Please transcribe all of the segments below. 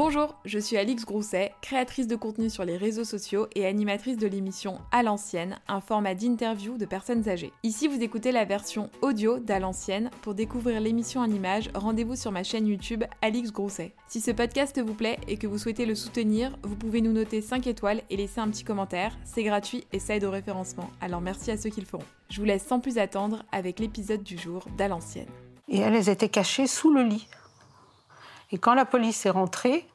Bonjour, je suis Alix Grousset, créatrice de contenu sur les réseaux sociaux et animatrice de l'émission À l'ancienne, un format d'interview de personnes âgées. Ici, vous écoutez la version audio d'À l'ancienne. Pour découvrir l'émission en images, rendez-vous sur ma chaîne YouTube Alix Grousset. Si ce podcast vous plaît et que vous souhaitez le soutenir, vous pouvez nous noter 5 étoiles et laisser un petit commentaire. C'est gratuit et ça aide au référencement. Alors merci à ceux qui le feront. Je vous laisse sans plus attendre avec l'épisode du jour d'À l'ancienne. Et elles étaient cachées sous le lit. Et quand la police est rentrée,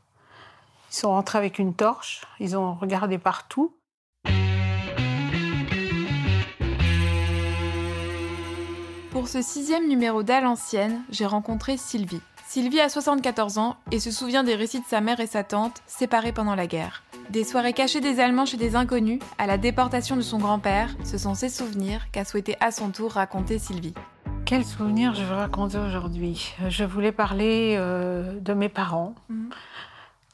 ils sont rentrés avec une torche, ils ont regardé partout. Pour ce sixième numéro d'À l'ancienne, j'ai rencontré Sylvie. Sylvie a 74 ans et se souvient des récits de sa mère et sa tante, séparées pendant la guerre. Des soirées cachées des Allemands chez des inconnus, à la déportation de son grand-père, ce sont ces souvenirs qu'a souhaité à son tour raconter Sylvie. Quels souvenirs je veux raconter aujourd'hui? Je voulais parler euh, de mes parents Mhm.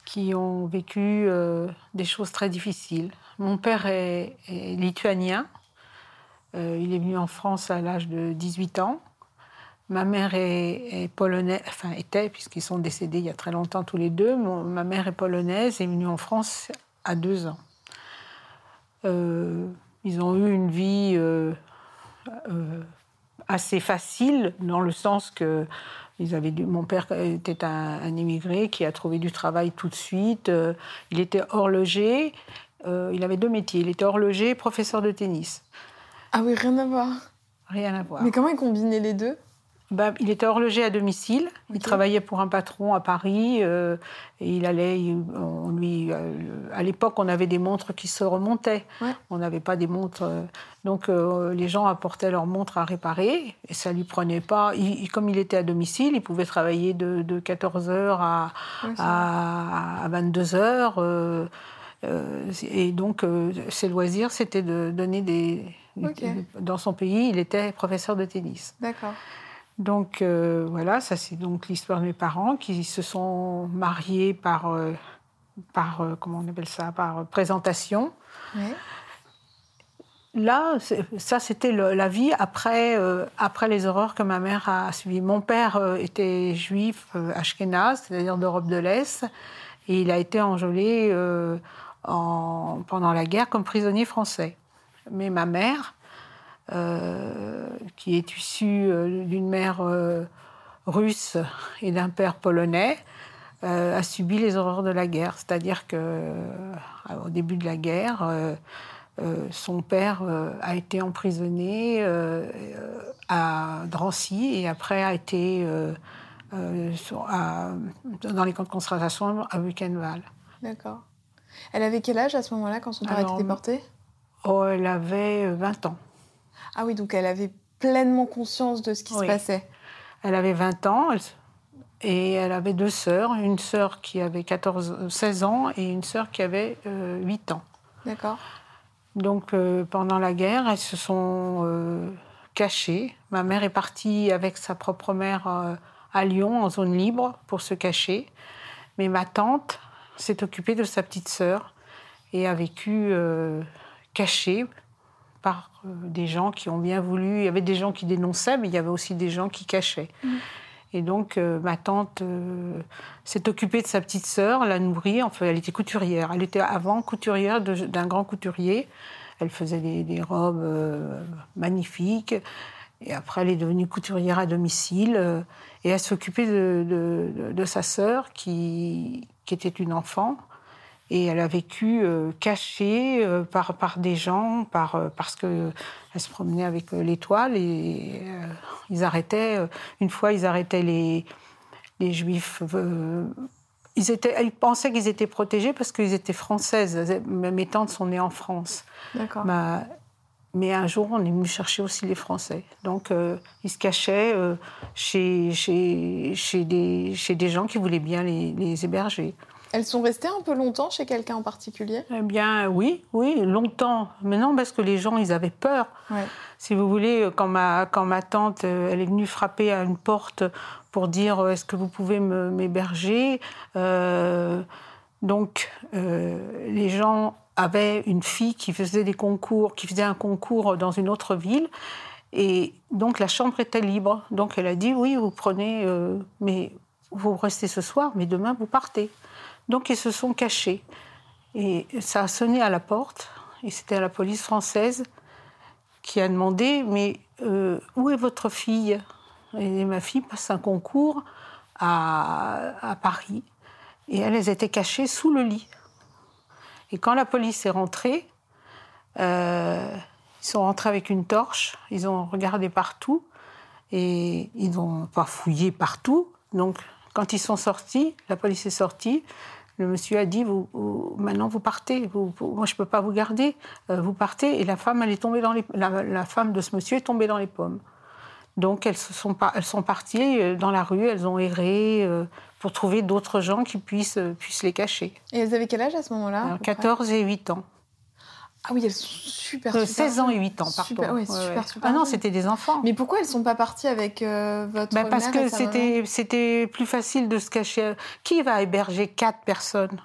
qui ont vécu euh, des choses très difficiles. Mon père est, est lituanien. Euh, il est venu en France à l'âge de 18 ans. Ma mère est, est polonaise, enfin était, puisqu'ils sont décédés il y a très longtemps tous les deux. Mon- ma mère est polonaise et est venue en France à deux ans. Ils ont eu une vie assez facile dans le sens que ils avaient mon père était un, un immigré qui a trouvé du travail tout de suite. Euh, il était horloger. Euh, il avait deux métiers. Il était horloger et professeur de tennis. Ah oui, rien à voir. Rien à voir. Mais comment ils combinaient les deux? Bah, il était horloger à domicile. Il travaillait pour un patron à Paris. euh, et il allait. il- on lui, euh, à l'époque, on avait des montres qui se remontaient. Ouais. On n'avait pas des montres. euh, donc, les gens apportaient leurs montres à réparer. Et ça lui prenait pas. il- il- comme il était à domicile, il pouvait travailler de, de 14h à, Ouais, c'est à, 22h. euh, euh, et donc, ses loisirs, c'était de donner des. Dans son pays, il était professeur de tennis. D'accord. Donc euh, voilà, ça c'est donc l'histoire de mes parents qui se sont mariés par, euh, par euh, comment on appelle ça, par présentation. Ouais. Là, ça c'était la vie après, après les horreurs que ma mère a subies. Mon père était juif ashkénaze, c'est-à-dire d'Europe de l'Est, et il a été enjolé en- pendant la guerre comme prisonnier français. Mais ma mère, qui est issue euh, d'une mère euh, russe et d'un père polonais, euh, a subi les horreurs de la guerre. C'est-à-dire que euh, au début de la guerre, euh, euh, son père euh, a été emprisonné euh, euh, à Drancy et après a été euh, euh, dans les camps de concentration à Buchenwald. D'accord. Elle avait quel âge à ce moment-là quand son père a été déporté? Oh, elle avait euh, 20 ans. Ah oui, donc elle avait pleinement conscience de ce qui se passait. Elle avait 20 ans elle- et elle avait deux sœurs, une sœur qui avait 14, 16 ans et une sœur qui avait euh, 8 ans. D'accord. Donc euh, pendant la guerre, elles se sont euh, cachées. Ma mère est partie avec sa propre mère euh, à Lyon, en zone libre, pour se cacher. Mais ma tante s'est occupée de sa petite sœur et a vécu euh, cachée par euh, des gens qui ont bien voulu. Il y avait des gens qui dénonçaient, mais il y avait aussi des gens qui cachaient. Et donc, euh, ma tante euh, s'est occupée de sa petite sœur, l'a nourrie. Enfin, elle était couturière. Elle était avant couturière d'un grand couturier. Elle faisait des, des robes euh, magnifiques. Et après, elle est devenue couturière à domicile. et elle s'occupait de, de- de- de sa sœur, qui, qui était une enfant. Et elle a vécu euh, cachée euh, par, par des gens, par, euh, parce qu'elle se promenait avec euh, l'étoile et euh, ils arrêtaient. euh, une fois, ils arrêtaient les, les juifs. euh, ils, étaient, ils pensaient qu'ils étaient protégés parce qu'ils étaient françaises. Mes tantes sont nées en France. D'accord. Bah, mais un jour, on est venu chercher aussi les Français. Donc, euh, ils se cachaient euh, chez, chez, chez, des, chez des gens qui voulaient bien les, les héberger. Elles sont restées un peu longtemps chez quelqu'un en particulier? Eh bien, oui, oui, longtemps. Mais non, parce que les gens, ils avaient peur. Ouais. Si vous voulez, quand ma, quand ma tante, euh, elle est venue frapper à une porte pour dire euh, est-ce que vous pouvez m'héberger euh, Donc, euh, les gens avaient une fille qui faisait des concours, qui faisait un concours dans une autre ville. Et donc, la chambre était libre. Donc, elle a dit oui, vous prenez, euh, mais vous restez ce soir, mais demain, vous partez. Donc ils se sont cachés. Et ça a sonné à la porte, et c'était la police française qui a demandé Mais euh, où est votre fille? Et ma fille passe un concours à, Paris, et elles étaient cachées sous le lit. Et quand la police est rentrée, euh, ils sont rentrés avec une torche, ils ont regardé partout, et ils n'ont pas fouillé partout. Donc, quand ils sont sortis, la police est sortie, le monsieur a dit vous, maintenant vous partez, moi je ne peux pas vous garder, euh, vous partez. Et la femme, elle est tombée dans les, la, femme de ce monsieur est tombée dans les pommes. Donc elles, sont, pas, elles sont parties euh, dans la rue, elles ont erré euh, pour trouver d'autres gens qui puissent, puissent les cacher. Et elles avaient quel âge à ce moment-là 14 et 8 ans. Ah oui, elles sont super, super 16 ans et 8 ans, pardon. Super, ouais, super, super, ah non, c'était des enfants. Mais pourquoi elles ne sont pas parties avec euh, votre ben Parce que c'était, c'était plus facile de se cacher. Qui va héberger quatre personnes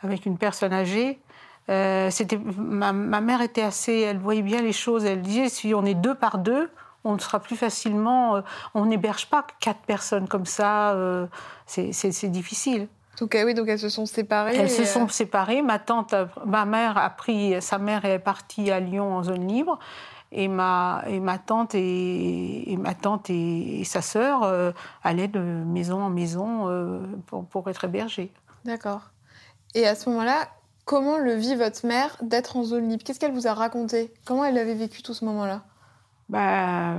avec une personne âgée? Euh, c'était, ma, ma, mère était assez... Elle voyait bien les choses. Elle disait, si on est deux par deux, on sera plus facilement... Euh, on n'héberge pas quatre personnes comme ça. Euh, c'est difficile. Donc, oui, donc elles se sont séparées. Elles se sont euh, séparées. Ma tante, ma mère a pris, sa mère est partie à Lyon en zone libre. Et ma, et ma tante et, ma tante et, sa sœur euh, allaient de maison en maison euh, pour, pour, être hébergées. D'accord. Et à ce moment-là, comment le vit votre mère d'être en zone libre? Qu'est-ce qu'elle vous a raconté? Comment elle avait vécu tout ce moment-là? Bah,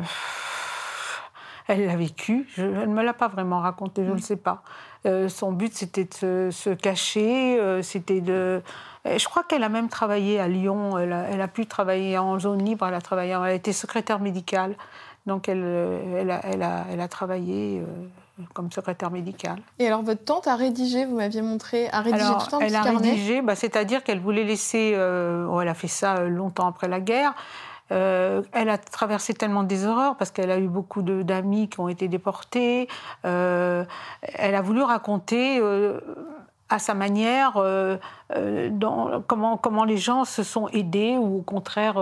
Elle l'a vécu. Je, elle ne me l'a pas vraiment raconté, je ne mm. sais pas. Euh, son but, c'était de se, cacher, euh, c'était de... Je crois qu'elle a même travaillé à Lyon, elle a, pu travailler en zone libre, elle a, travaillé, elle a été secrétaire médicale, donc elle, elle, a, elle a, elle a travaillé euh, comme secrétaire médicale. Et alors votre tante a rédigé, vous m'aviez montré, a rédigé tout un Elle a rédigé, bah, c'est-à-dire qu'elle voulait laisser, elle a fait ça longtemps après la guerre, euh, elle a traversé tellement des horreurs parce qu'elle a eu beaucoup d'amis qui ont été déportés. Euh, elle a voulu raconter euh, à sa manière dans, comment, comment les gens se sont aidés ou au contraire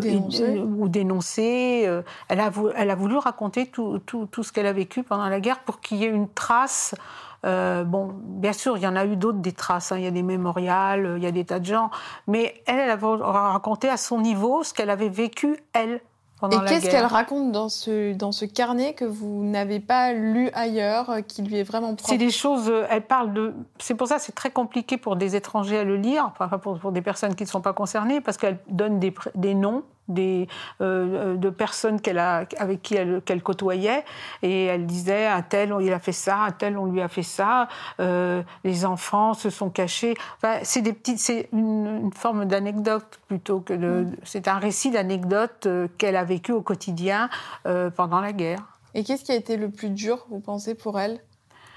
dénoncés. ou dénoncés. Elle, a, elle, a, voulu raconter tout, tout, tout ce qu'elle a vécu pendant la guerre pour qu'il y ait une trace euh, bon, bien sûr, il y en a eu d'autres, des traces. Hein. Il y a des mémorials, il y a des tas de gens. Mais elle, elle a raconté à son niveau ce qu'elle avait vécu, elle, et qu'est-ce qu'elle raconte dans ce, dans ce carnet que vous n'avez pas lu ailleurs, euh, qui lui est vraiment propre? C'est des choses, euh, elle parle de... C'est pour ça que c'est très compliqué pour des étrangers à le lire, enfin pour, pour des personnes qui ne sont pas concernées, parce qu'elle donne des, des noms, des, euh, de personnes qu'elle a, avec qui elle, qu'elle côtoyait, et elle disait un tel, il a fait ça, un tel, on lui a fait ça, les enfants se sont cachés. Enfin, c'est des petites, c'est une, forme d'anecdote plutôt que de. Mm. C'est un récit d'anecdote qu'elle a vécu au quotidien euh, pendant la guerre. Et qu'est-ce qui a été le plus dur, vous pensez, pour elle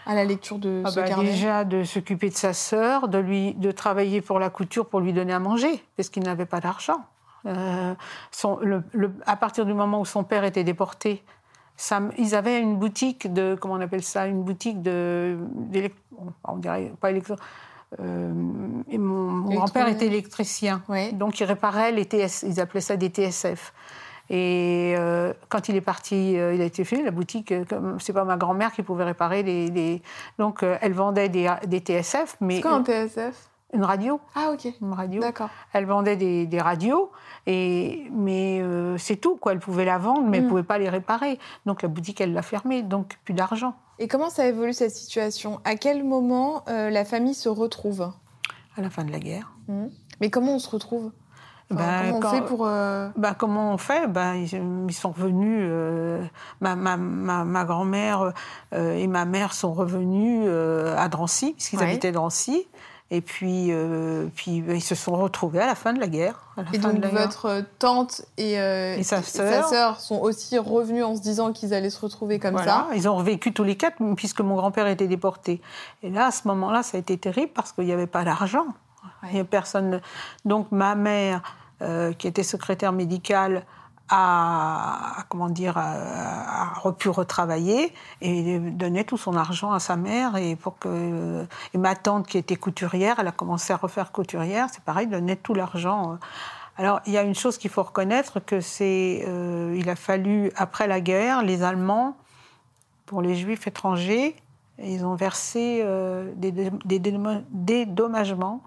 à la lecture de ah ce bah, carnet? Déjà de s'occuper de sa sœur, de lui, de travailler pour la couture pour lui donner à manger, parce qu'il n'avait pas d'argent. Euh, le, à partir du moment où son père était déporté, ça, ils avaient une boutique de, comment on appelle ça, une boutique de, on dirait pas électro, euh, et mon, grand-père était électricien, donc il réparait les TS, ils appelaient ça des TSF. Et euh, quand il est parti, euh, il a été fait la boutique. c'est pas ma grand-mère qui pouvait réparer les. Donc elle vendait des, des TSF, mais. C'est quoi un TSF Une radio. Ah ok. Une radio. D'accord. Elle vendait des, des radios, et mais c'est tout quoi. Elle pouvait la vendre, mais elle mm. pouvait pas les réparer. Donc la boutique elle l'a fermée, donc plus d'argent. Et comment ça évolue cette situation? À quel moment la famille se retrouve? À la fin de la guerre. Mm. Mais comment on se retrouve? Ben, comment on fait pour... Euh, ben, comment on fait? Ben, ils, sont revenus... Euh, ma, ma, ma, grand-mère euh, et ma mère sont revenus à Drancy, puisqu'ils habitaient Drancy. Et puis, puis ben, ils se sont retrouvés à la fin de la guerre. et donc votre tante et, et sa sœur sont aussi revenus en se disant qu'ils allaient se retrouver comme voilà. ça. Ils ont revécu tous les quatre, puisque mon grand-père était déporté. Et là, à ce moment-là, ça a été terrible parce qu'il n'y avait pas d'argent. Personne. Donc ma mère euh, qui était secrétaire médicale, a, comment dire, a, pu retravailler et donnait tout son argent à sa mère. Et, pour que, ma tante, qui était couturière, elle a commencé à refaire couturière, c'est pareil, donnait tout l'argent. Alors, il y a une chose qu'il faut reconnaître, que c'est, euh, il a fallu, après la guerre, les Allemands, pour les Juifs étrangers, ils ont versé des, des, dédommagements.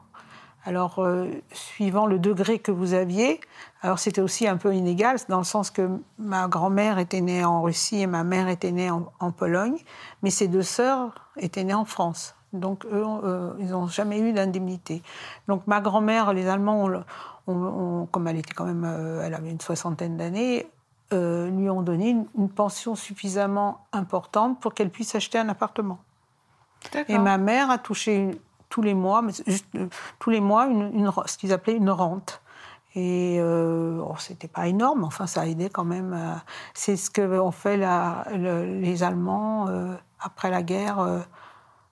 Alors, suivant le degré que vous aviez, alors c'était aussi un peu inégal, dans le sens que ma grand-mère était née en Russie et ma mère était née en, Pologne, mais ses deux sœurs étaient nées en France. Donc eux, ils n'ont jamais eu d'indemnité. Donc ma grand-mère, les Allemands, comme elle était quand même, euh, elle avait une soixantaine d'années, euh, lui ont donné une, pension suffisamment importante pour qu'elle puisse acheter un appartement. Et ma mère a touché tous les mois, juste, euh, tous les mois, une, ce qu'ils appelaient une rente. Et euh, oh, c'était pas énorme, enfin ça a aidé quand même. c'est ce que ont fait la, les Allemands après la guerre.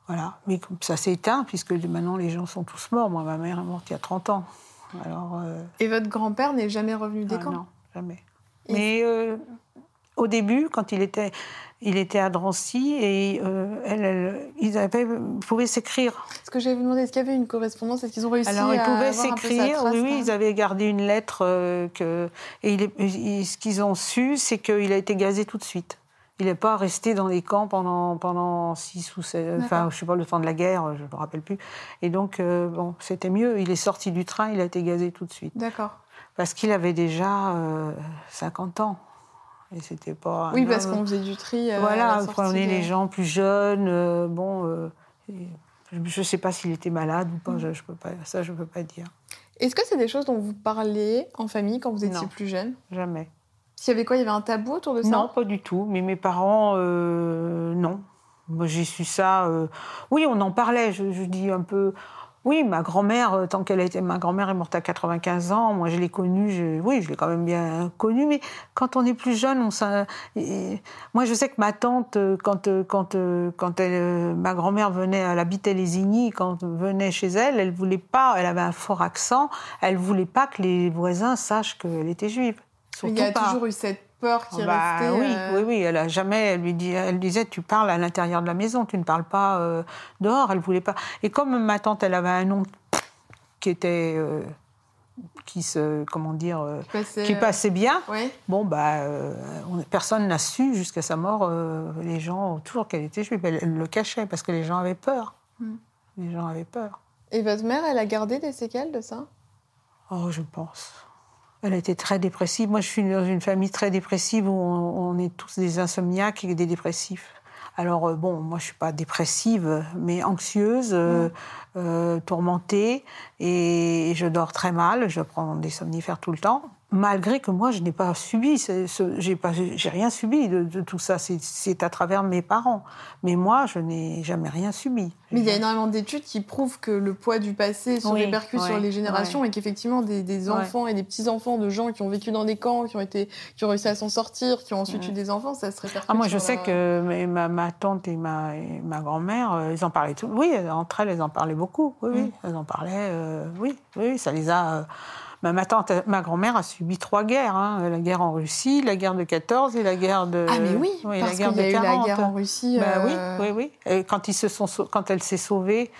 voilà. Mais ça s'est éteint puisque maintenant les gens sont tous morts. Moi, ma mère est morte il y a 30 ans. Alors, Et votre grand-père n'est jamais revenu des ah, camps? Non, jamais. Mais euh, au début, quand il était, il était à Drancy et euh, elle, ils avaient, pouvaient s'écrire. Ce que j'avais demandé, est-ce qu'il y avait une correspondance? Est-ce qu'ils ont réussi Alors, ils pouvaient s'écrire, oui, oui, ils avaient gardé une lettre euh, que. Et il ce qu'ils ont su, c'est qu'il a été gazé tout de suite. Il n'est pas resté dans les camps pendant, pendant six ou sept, enfin, je sais pas, le temps de la guerre, je ne me rappelle plus. Et donc, bon, c'était mieux. Il est sorti du train, il a été gazé tout de suite. D'accord parce qu'il avait déjà 50 euh, ans. Et c'était pas. Oui, parce qu'on faisait du tri. Euh, voilà, on prenait les gens plus jeunes. Euh, bon, je ne sais pas s'il était malade ou pas, je, je peux pas, ça je ne peux pas dire. Est-ce que c'est des choses dont vous parlez en famille quand vous étiez plus jeune? Jamais. S'il y avait quoi Il y avait un tabou autour de ça? Non, pas du tout. Mais mes parents, non. Moi, j'ai su ça. Oui, on en parlait. Je, je, dis un peu. Oui, ma grand-mère, euh, tant qu'elle était, ma grand-mère est morte à 95 ans. Moi, je l'ai connue. oui, je l'ai quand même bien connue. Mais quand on est plus jeune, on moi, je sais que ma tante, euh, quand euh, quand quand elle, ma grand-mère venait, elle habitait les Igny, quand venait chez elle, elle voulait pas. Elle avait un fort accent. Elle voulait pas que les voisins sachent qu'elle était juive. il y a toujours eu cette peur qui bah, restait. Oui, euh, oui, oui. Elle a jamais. Elle lui dit, elle disait, tu parles à l'intérieur de la maison, tu ne parles pas euh, dehors. Elle voulait pas. Et comme ma tante, elle avait un nom qui était euh, qui se comment dire qui passait, bien. Bon bah personne n'a su jusqu'à sa mort. les gens autour qu'elle était juive. Elle, le cachait parce que les gens avaient peur. Hmm. Les gens avaient peur. Et votre mère, elle a gardé des séquelles de ça? Oh, je pense. Elle était très dépressive. Moi, je suis dans une famille très dépressive où on, est tous des insomniaques et des dépressifs. Alors, euh, bon, moi, je suis pas dépressive, mais anxieuse, euh, euh, tourmentée, et je dors très mal. Je prends des somnifères tout le temps malgré que moi, je n'ai pas subi, j'ai pas, j'ai rien subi de, tout ça. C'est à travers mes parents. Mais moi, je n'ai jamais rien subi. Mais il y a énormément d'études qui prouvent que le poids du passé se répercute sur les générations et qu'effectivement, des, enfants et des petits-enfants de gens qui ont vécu dans des camps, qui ont, été, qui ont réussi à s'en sortir, qui ont ensuite eu des enfants, ça se répercute. Ah, moi, je sais que ma, ma, tante et ma, ma grand-mère, euh, ils en parlaient tout. Oui, entre elles, elles en parlaient beaucoup. Oui, oui, mm. elles en parlaient. Euh, oui, oui, ça les a. Euh, ma tante, ma grand-mère a subi trois guerres. Hein. La guerre en Russie, la guerre de 14 et la guerre de. Ah, mais oui, parce qu'il y a eu la guerre en Russie. Bah oui, euh, oui, oui. Et quand, ils se sont, quand elle s'est sauvée,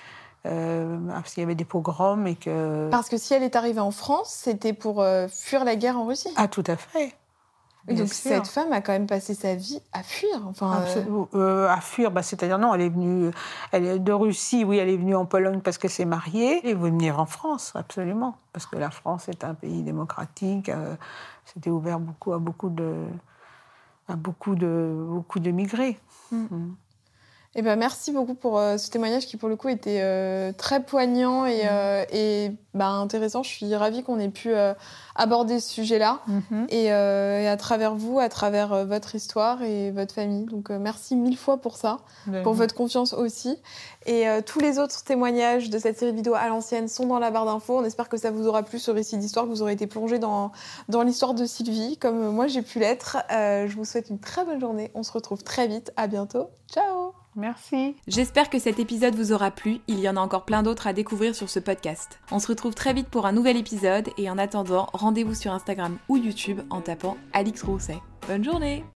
euh, parce qu'il y avait des pogroms et que. Parce que si elle est arrivée en France, c'était pour euh, fuir la guerre en Russie. Ah, tout à fait donc cette femme a quand même passé sa vie à fuir. Enfin, euh, euh, à fuir, bah, c'est-à-dire non, elle est venue elle est de Russie, oui, elle est venue en Pologne parce qu'elle s'est mariée. Elle veut venir en France, absolument, parce que la France est un pays démocratique. Euh, C'était ouvert beaucoup à beaucoup de à beaucoup de beaucoup de migrés. Mm. Mm. Eh ben, merci beaucoup pour euh, ce témoignage qui, pour le coup, était euh, très poignant et, mm. euh, et bah, intéressant. Je suis ravie qu'on ait pu aborder ce sujet-là mm-hmm. et, et, à travers vous, à travers votre histoire et votre famille. Donc, merci mille fois pour ça, pour votre confiance aussi. Et tous les autres témoignages de cette série vidéo à l'ancienne sont dans la barre d'infos. On espère que ça vous aura plu, ce récit d'histoire, que vous aurez été plongé dans, dans l'histoire de Sylvie, comme moi j'ai pu l'être. je vous souhaite une très bonne journée. On se retrouve très vite. À bientôt. Ciao Merci. J'espère que cet épisode vous aura plu. Il y en a encore plein d'autres à découvrir sur ce podcast. On se retrouve très vite pour un nouvel épisode et en attendant, rendez-vous sur Instagram ou YouTube en tapant Alix Rousset. Bonne journée